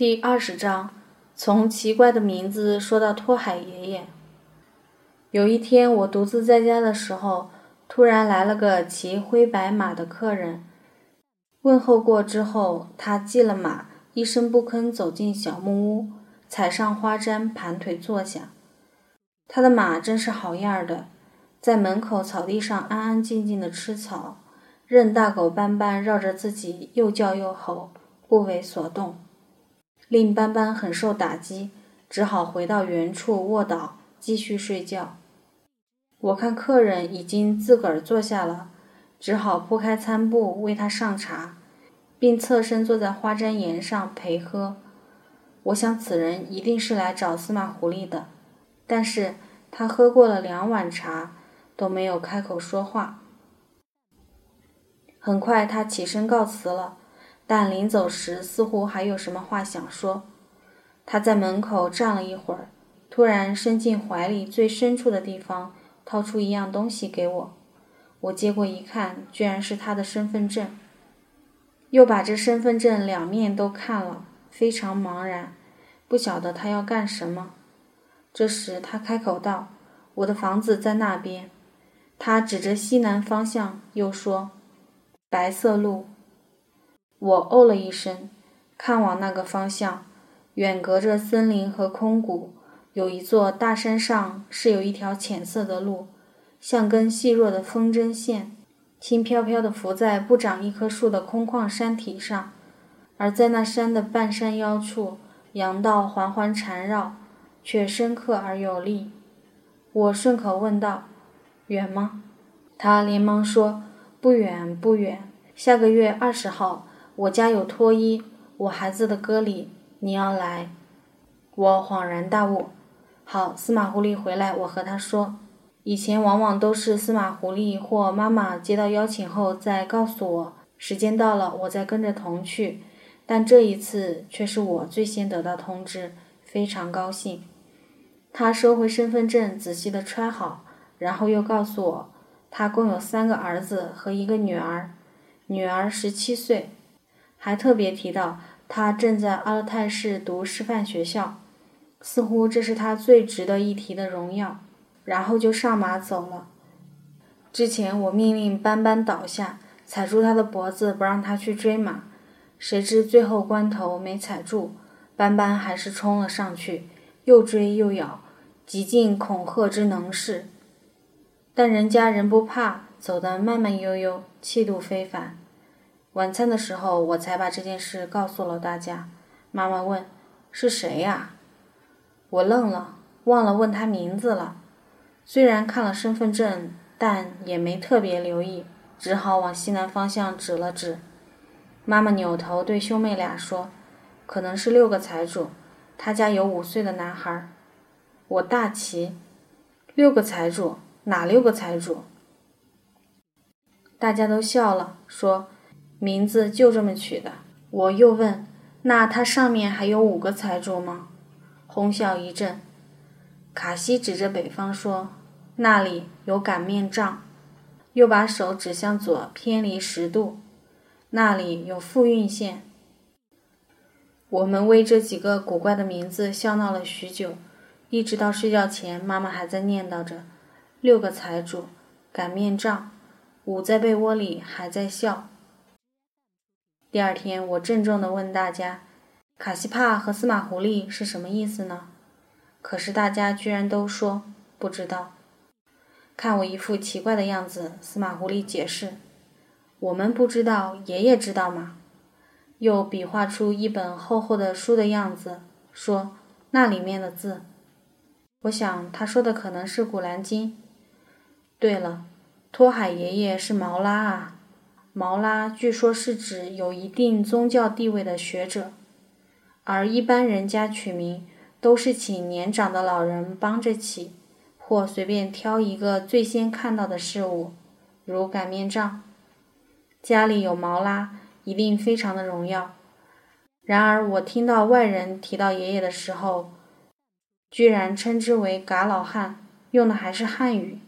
第二十章，从奇怪的名字说到托海爷爷。有一天，我独自在家的时候，突然来了个骑灰白马的客人。问候过之后，他系了马，一声不吭走进小木屋，踩上花毡，盘腿坐下。他的马真是好样的，在门口草地上安安静静的吃草，任大狗斑斑绕着自己又叫又吼，不为所动。令斑斑很受打击，只好回到原处卧倒，继续睡觉。我看客人已经自个儿坐下了，只好铺开餐布为他上茶，并侧身坐在花毡沿上陪喝。我想此人一定是来找司马狐狸的，但是他喝过了两碗茶，都没有开口说话。很快，他起身告辞了。但临走时，似乎还有什么话想说。他在门口站了一会儿，突然伸进怀里最深处的地方，掏出一样东西给我。我接过一看，居然是他的身份证。又把这身份证两面都看了，非常茫然，不晓得他要干什么。这时他开口道：“我的房子在那边。”他指着西南方向，又说：“白色路。”我哦了一声，看往那个方向，远隔着森林和空谷，有一座大山上是有一条浅色的路，像根细弱的风筝线，轻飘飘地浮在不长一棵树的空旷山体上，而在那山的半山腰处，阳道缓缓缠绕，却深刻而有力。我顺口问道：“远吗？”他连忙说：“不远，不远，下个月二十号。”我家有脱衣，我孩子的歌里，你要来？我恍然大悟。好，司马狐狸回来，我和他说。以前往往都是司马狐狸或妈妈接到邀请后再告诉我，时间到了，我再跟着同去。但这一次却是我最先得到通知，非常高兴。他收回身份证，仔细的揣好，然后又告诉我，他共有三个儿子和一个女儿，女儿十七岁。还特别提到，他正在阿勒泰市读师范学校，似乎这是他最值得一提的荣耀。然后就上马走了。之前我命令斑斑倒下，踩住他的脖子，不让他去追马。谁知最后关头没踩住，斑斑还是冲了上去，又追又咬，极尽恐吓之能事。但人家人不怕，走得慢慢悠悠，气度非凡。晚餐的时候，我才把这件事告诉了大家。妈妈问：“是谁呀？”我愣了，忘了问他名字了。虽然看了身份证，但也没特别留意，只好往西南方向指了指。妈妈扭头对兄妹俩说：“可能是六个财主，他家有五岁的男孩。”我大奇：“六个财主？哪六个财主？”大家都笑了，说。名字就这么取的。我又问：“那它上面还有五个财主吗？”哄笑一阵。卡西指着北方说：“那里有擀面杖。”又把手指向左，偏离十度，那里有富运线。我们为这几个古怪的名字笑闹了许久，一直到睡觉前，妈妈还在念叨着：“六个财主，擀面杖。”捂在被窝里还在笑。第二天，我郑重地问大家：“卡西帕和司马狐狸是什么意思呢？”可是大家居然都说不知道。看我一副奇怪的样子，司马狐狸解释：“我们不知道，爷爷知道吗？”又比划出一本厚厚的书的样子，说：“那里面的字。”我想他说的可能是《古兰经》。对了，托海爷爷是毛拉啊。毛拉据说是指有一定宗教地位的学者，而一般人家取名都是请年长的老人帮着起，或随便挑一个最先看到的事物，如擀面杖。家里有毛拉，一定非常的荣耀。然而我听到外人提到爷爷的时候，居然称之为“嘎老汉”，用的还是汉语，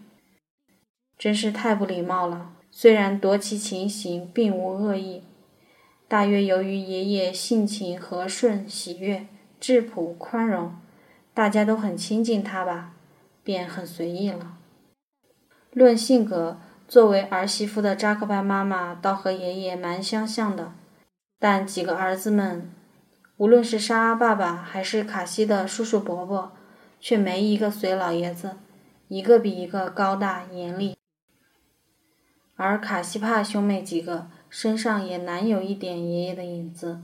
真是太不礼貌了。虽然夺其情形并无恶意，大约由于爷爷性情和顺、喜悦、质朴、宽容，大家都很亲近他吧，便很随意了。论性格，作为儿媳妇的扎克班妈妈倒和爷爷蛮相像的，但几个儿子们，无论是沙阿爸爸还是卡西的叔叔伯伯，却没一个随老爷子，一个比一个高大严厉。而卡西帕兄妹几个身上也难有一点爷爷的影子。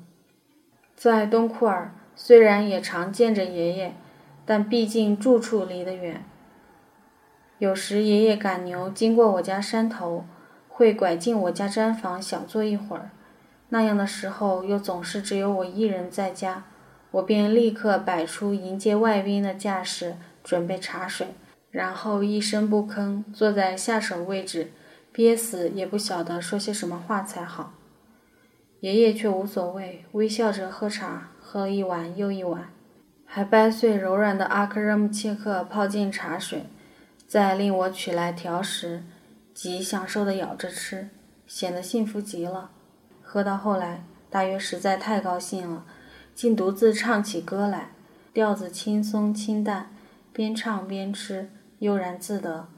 在东库尔，虽然也常见着爷爷，但毕竟住处离得远。有时爷爷赶牛经过我家山头，会拐进我家毡房小坐一会儿。那样的时候，又总是只有我一人在家，我便立刻摆出迎接外宾的架势，准备茶水，然后一声不吭坐在下手位置。憋死也不晓得说些什么话才好。爷爷却无所谓，微笑着喝茶，喝了一碗又一碗，还掰碎柔软的阿克热木切克泡进茶水，再令我取来调食，极享受地咬着吃，显得幸福极了。喝到后来，大约实在太高兴了，竟独自唱起歌来，调子轻松清淡，边唱边吃，悠然自得。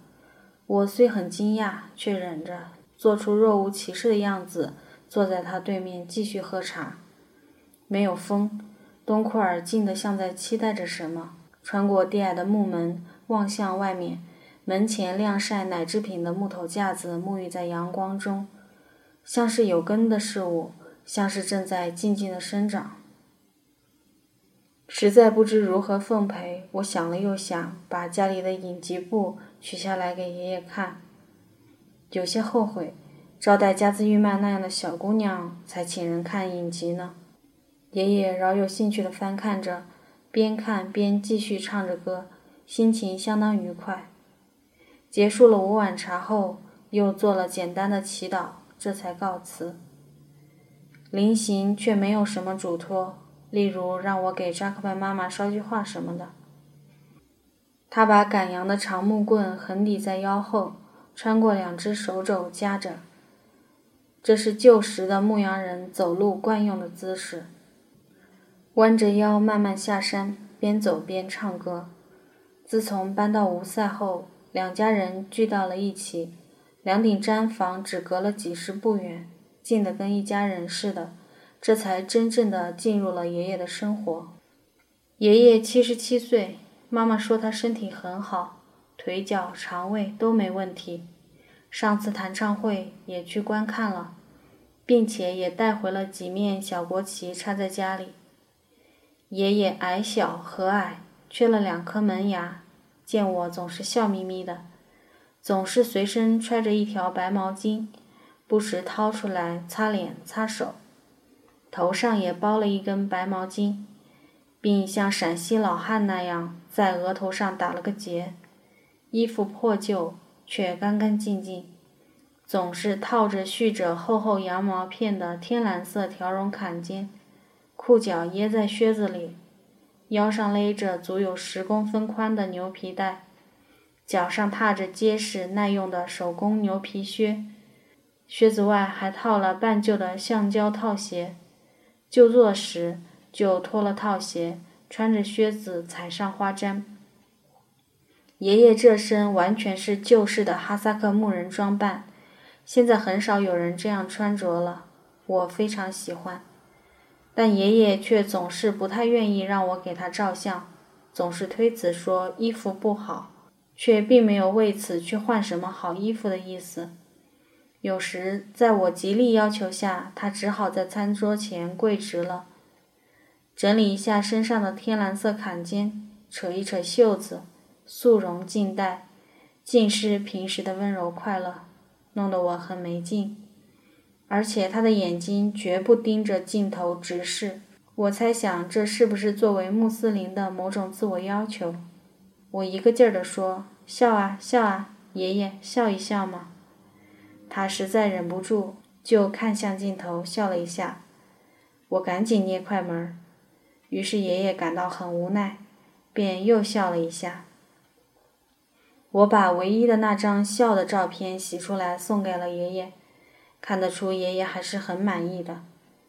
我虽很惊讶，却忍着，做出若无其事的样子，坐在他对面继续喝茶。没有风，东库尔静得像在期待着什么。穿过低矮的木门，望向外面，门前晾晒奶制品的木头架子沐浴在阳光中，像是有根的事物，像是正在静静的生长。实在不知如何奉陪，我想了又想，把家里的影集布取下来给爷爷看，有些后悔，招待加兹玉曼那样的小姑娘才请人看影集呢。爷爷饶有兴趣地翻看着，边看边继续唱着歌，心情相当愉快。结束了五碗茶后，又做了简单的祈祷，这才告辞。临行却没有什么嘱托。例如，让我给扎克拜妈妈捎句话什么的。他把赶羊的长木棍横抵在腰后，穿过两只手肘夹着。这是旧时的牧羊人走路惯用的姿势。弯着腰慢慢下山，边走边唱歌。自从搬到吴塞后，两家人聚到了一起，两顶毡房只隔了几十步远，近得跟一家人似的。这才真正的进入了爷爷的生活。爷爷七十七岁，妈妈说他身体很好，腿脚、肠胃都没问题。上次弹唱会也去观看了，并且也带回了几面小国旗插在家里。爷爷矮小和蔼，缺了两颗门牙，见我总是笑眯眯的，总是随身揣着一条白毛巾，不时掏出来擦脸擦手。头上也包了一根白毛巾，并像陕西老汉那样在额头上打了个结。衣服破旧却干干净净，总是套着蓄着厚厚羊毛片的天蓝色条绒坎肩，裤脚掖在靴子里，腰上勒着足有十公分宽的牛皮带，脚上踏着结实耐用的手工牛皮靴，靴子外还套了半旧的橡胶套鞋。就坐时，就脱了套鞋，穿着靴子踩上花毡。爷爷这身完全是旧式的哈萨克牧人装扮，现在很少有人这样穿着了。我非常喜欢，但爷爷却总是不太愿意让我给他照相，总是推辞说衣服不好，却并没有为此去换什么好衣服的意思。有时在我极力要求下，他只好在餐桌前跪直了，整理一下身上的天蓝色坎肩，扯一扯袖子，素容静待，尽是平时的温柔快乐，弄得我很没劲。而且他的眼睛绝不盯着镜头直视，我猜想这是不是作为穆斯林的某种自我要求？我一个劲儿地说：“笑啊笑啊，爷爷笑一笑嘛。”他实在忍不住，就看向镜头笑了一下。我赶紧捏快门，于是爷爷感到很无奈，便又笑了一下。我把唯一的那张笑的照片洗出来送给了爷爷，看得出爷爷还是很满意的。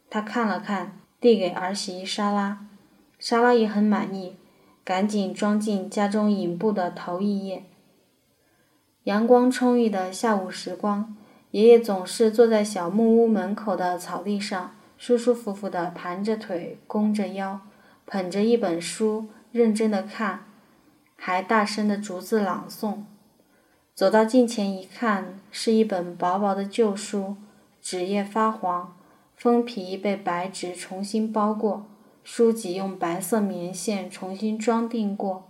他看了看，递给儿媳莎拉，莎拉也很满意，赶紧装进家中影布的头一页。阳光充裕的下午时光，爷爷总是坐在小木屋门口的草地上，舒舒服服地盘着腿，弓着腰，捧着一本书，认真地看，还大声地逐字朗诵。走到近前一看，是一本薄薄的旧书，纸页发黄，封皮被白纸重新包过，书籍用白色棉线重新装订过。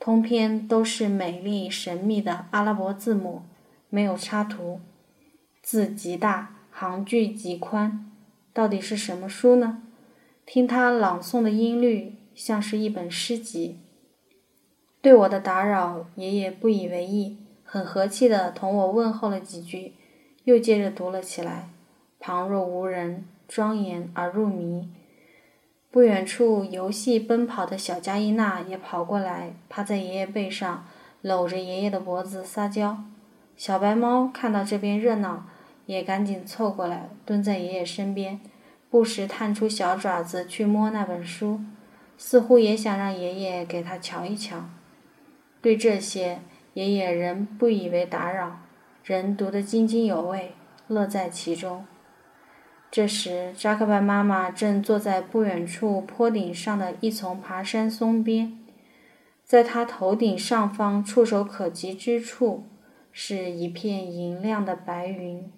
通篇都是美丽神秘的阿拉伯字母，没有插图，字极大，行距极宽。到底是什么书呢？听他朗诵的音律，像是一本诗集。对我的打扰，爷爷不以为意，很和气地同我问候了几句，又接着读了起来，旁若无人，庄严而入迷。不远处游戏奔跑的小加伊娜也跑过来，趴在爷爷背上，搂着爷爷的脖子撒娇。小白猫看到这边热闹，也赶紧凑过来，蹲在爷爷身边，不时探出小爪子去摸那本书，似乎也想让爷爷给他瞧一瞧。对这些，爷爷仍不以为打扰，仍读得津津有味，乐在其中。这时，扎克拜妈妈正坐在不远处坡顶上的一丛爬山松边，在她头顶上方触手可及之处，是一片银亮的白云。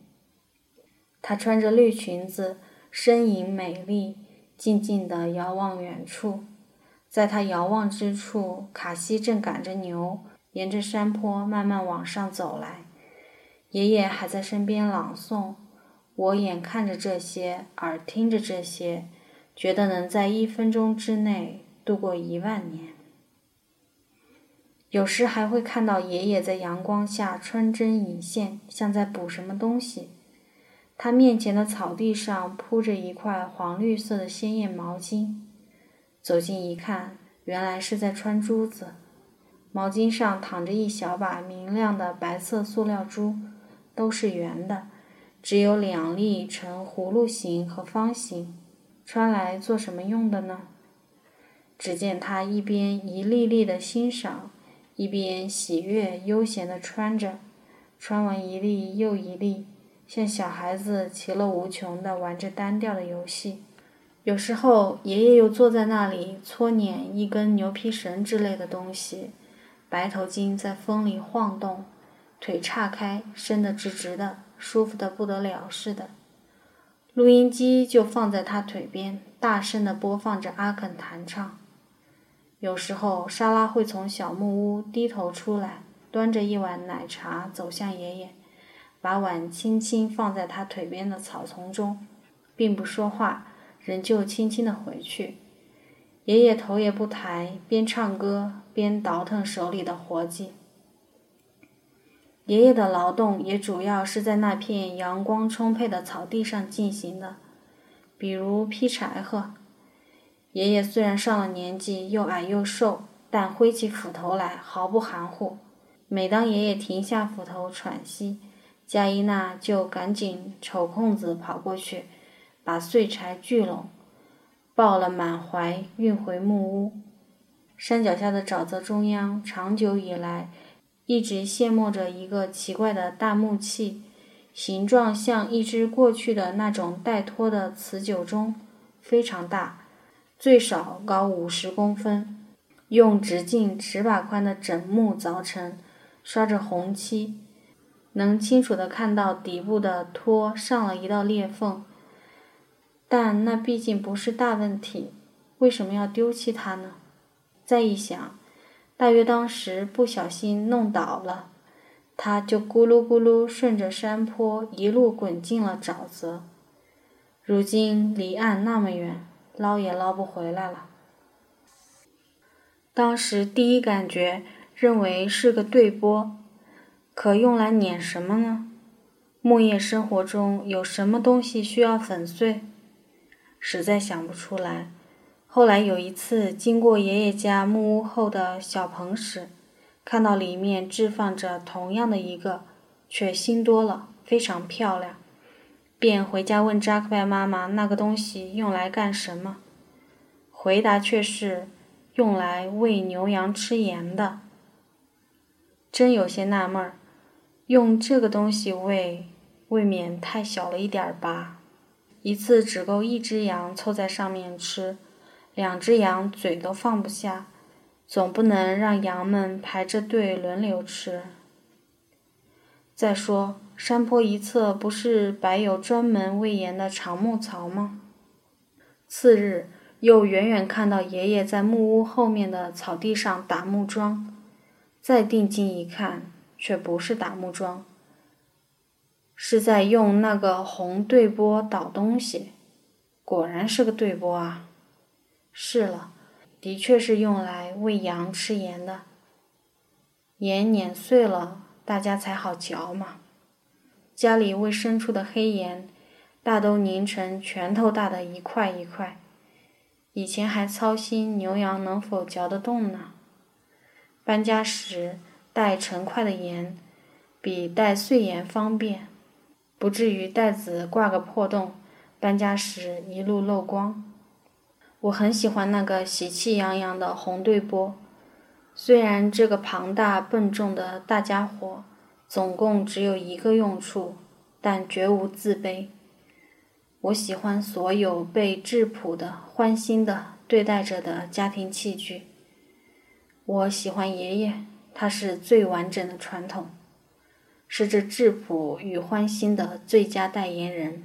她穿着绿裙子，身影美丽，静静地遥望远处。在他遥望之处，卡西正赶着牛，沿着山坡慢慢往上走来。爷爷还在身边朗诵。我眼看着这些，耳听着这些，觉得能在一分钟之内度过一万年。有时还会看到爷爷在阳光下穿针引线，像在补什么东西。他面前的草地上铺着一块黄绿色的鲜艳毛巾，走近一看，原来是在穿珠子。毛巾上躺着一小把明亮的白色塑料珠，都是圆的。只有两粒呈葫芦形和方形，穿来做什么用的呢？只见他一边一粒粒的欣赏，一边喜悦悠闲地穿着，穿完一粒又一粒，像小孩子其乐无穷地玩着单调的游戏。有时候，爷爷又坐在那里搓捻一根牛皮绳之类的东西，白头巾在风里晃动，腿岔开，伸得直直的。舒服的不得了似的，录音机就放在他腿边，大声地播放着阿肯弹唱。有时候，莎拉会从小木屋低头出来，端着一碗奶茶走向爷爷，把碗轻轻放在他腿边的草丛中，并不说话，仍旧轻轻地回去。爷爷头也不抬，边唱歌边倒腾手里的活计。爷爷的劳动也主要是在那片阳光充沛的草地上进行的，比如劈柴禾。爷爷虽然上了年纪，又矮又瘦，但挥起斧头来毫不含糊。每当爷爷停下斧头喘息，加伊娜就赶紧抽空子跑过去，把碎柴聚拢，抱了满怀运回木屋。山脚下的沼泽中央，长久以来。一直羡慕着一个奇怪的大木器，形状像一只过去的那种带托的瓷酒盅，非常大，最少高五十公分，用直径尺把宽的整木凿成，刷着红漆，能清楚的看到底部的托上了一道裂缝。但那毕竟不是大问题，为什么要丢弃它呢？再一想。大约当时不小心弄倒了，它就咕噜咕噜顺着山坡一路滚进了沼泽。如今离岸那么远，捞也捞不回来了。当时第一感觉认为是个对波，可用来碾什么呢？木业生活中有什么东西需要粉碎？实在想不出来。后来有一次经过爷爷家木屋后的小棚时，看到里面置放着同样的一个，却新多了，非常漂亮。便回家问扎克拜妈妈那个东西用来干什么。回答却是用来喂牛羊吃盐的。真有些纳闷儿，用这个东西喂，未免太小了一点儿吧？一次只够一只羊凑在上面吃，两只羊嘴都放不下，总不能让羊们排着队轮流吃。再说，山坡一侧不是摆有专门喂盐的长木槽吗？次日，又远远看到爷爷在木屋后面的草地上打木桩。再定睛一看，却不是打木桩，是在用那个红对波捣东西。果然是个对波啊！是了，的确是用来喂羊吃盐的。盐碾碎了，大家才好嚼嘛。家里喂牲畜的黑盐，大都凝成拳头大的一块一块。以前还操心牛羊能否嚼得动呢。搬家时带成块的盐，比带碎盐方便，不至于袋子挂个破洞，搬家时一路漏光。我很喜欢那个喜气洋洋的红对波，虽然这个庞大笨重的大家伙总共只有一个用处，但绝无自卑。我喜欢所有被质朴的、欢欣的对待着的家庭器具。我喜欢爷爷，他是最完整的传统，是这质朴与欢欣的最佳代言人。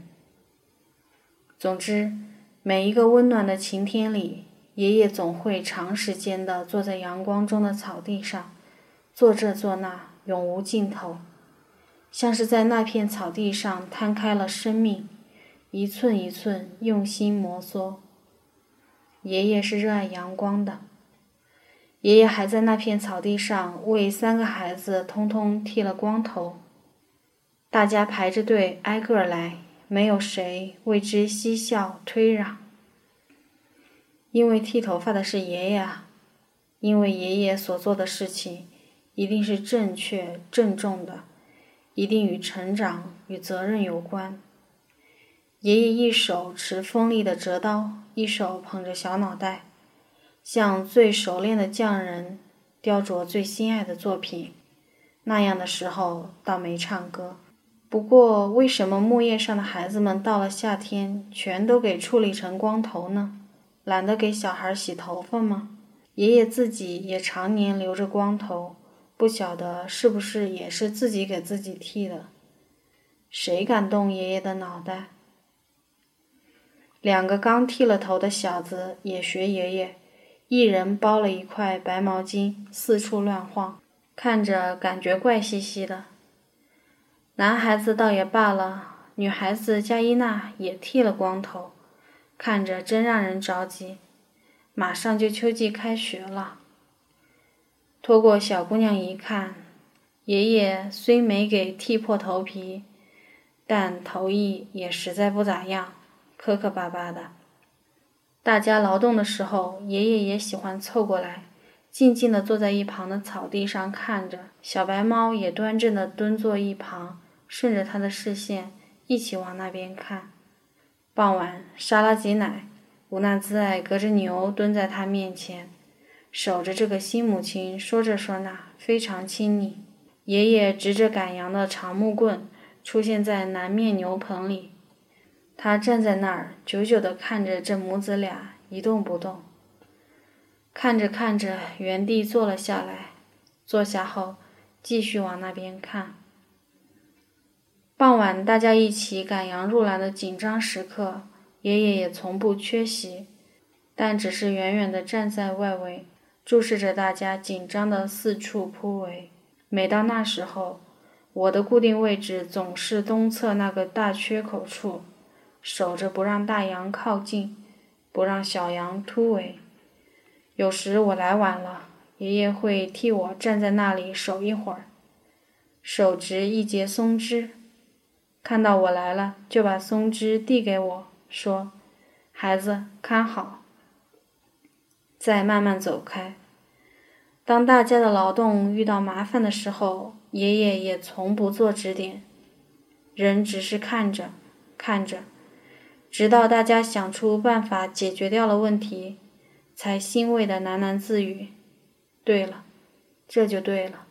总之，每一个温暖的晴天里，爷爷总会长时间的坐在阳光中的草地上，做这做那，永无尽头，像是在那片草地上摊开了生命，一寸一寸用心摩挲。爷爷是热爱阳光的。爷爷还在那片草地上为三个孩子通通剃了光头，大家排着队挨个来，没有谁为之嬉笑推让。因为剃头发的是爷爷啊，因为爷爷所做的事情一定是正确郑重的，一定与成长与责任有关。爷爷一手持锋利的折刀，一手捧着小脑袋。像最熟练的匠人雕琢最心爱的作品，那样的时候倒没唱歌。不过，为什么木叶上的孩子们到了夏天全都给处理成光头呢？懒得给小孩洗头发吗？爷爷自己也常年留着光头，不晓得是不是也是自己给自己剃的。谁敢动爷爷的脑袋？两个刚剃了头的小子也学爷爷。一人包了一块白毛巾，四处乱晃，看着感觉怪兮兮的。男孩子倒也罢了，女孩子加伊娜也剃了光头，看着真让人着急。马上就秋季开学了，拖过小姑娘一看，爷爷虽没给剃破头皮，但头艺也实在不咋样，磕磕巴巴的。大家劳动的时候，爷爷也喜欢凑过来，静静地坐在一旁的草地上看着。小白猫也端正地蹲坐一旁，顺着他的视线一起往那边看。傍晚，沙拉挤奶，乌纳兹爱隔着牛蹲在他面前，守着这个新母亲，说着说那，非常亲昵。爷爷执着赶羊的长木棍，出现在南面牛棚里。他站在那儿，久久地看着这母子俩一动不动。看着看着，原地坐了下来。坐下后，继续往那边看。傍晚，大家一起赶羊入栏的紧张时刻，爷爷也从不缺席，但只是远远地站在外围，注视着大家紧张的四处扑围。每到那时候，我的固定位置总是东侧那个大缺口处。守着不让大羊靠近，不让小羊突围。有时我来晚了，爷爷会替我站在那里守一会儿，手执一截松枝，看到我来了，就把松枝递给我，说：“孩子，看好。”再慢慢走开。当大家的劳动遇到麻烦的时候，爷爷也从不做指点，人只是看着。看着，直到大家想出办法解决掉了问题，才欣慰的喃喃自语：“对了，这就对了。”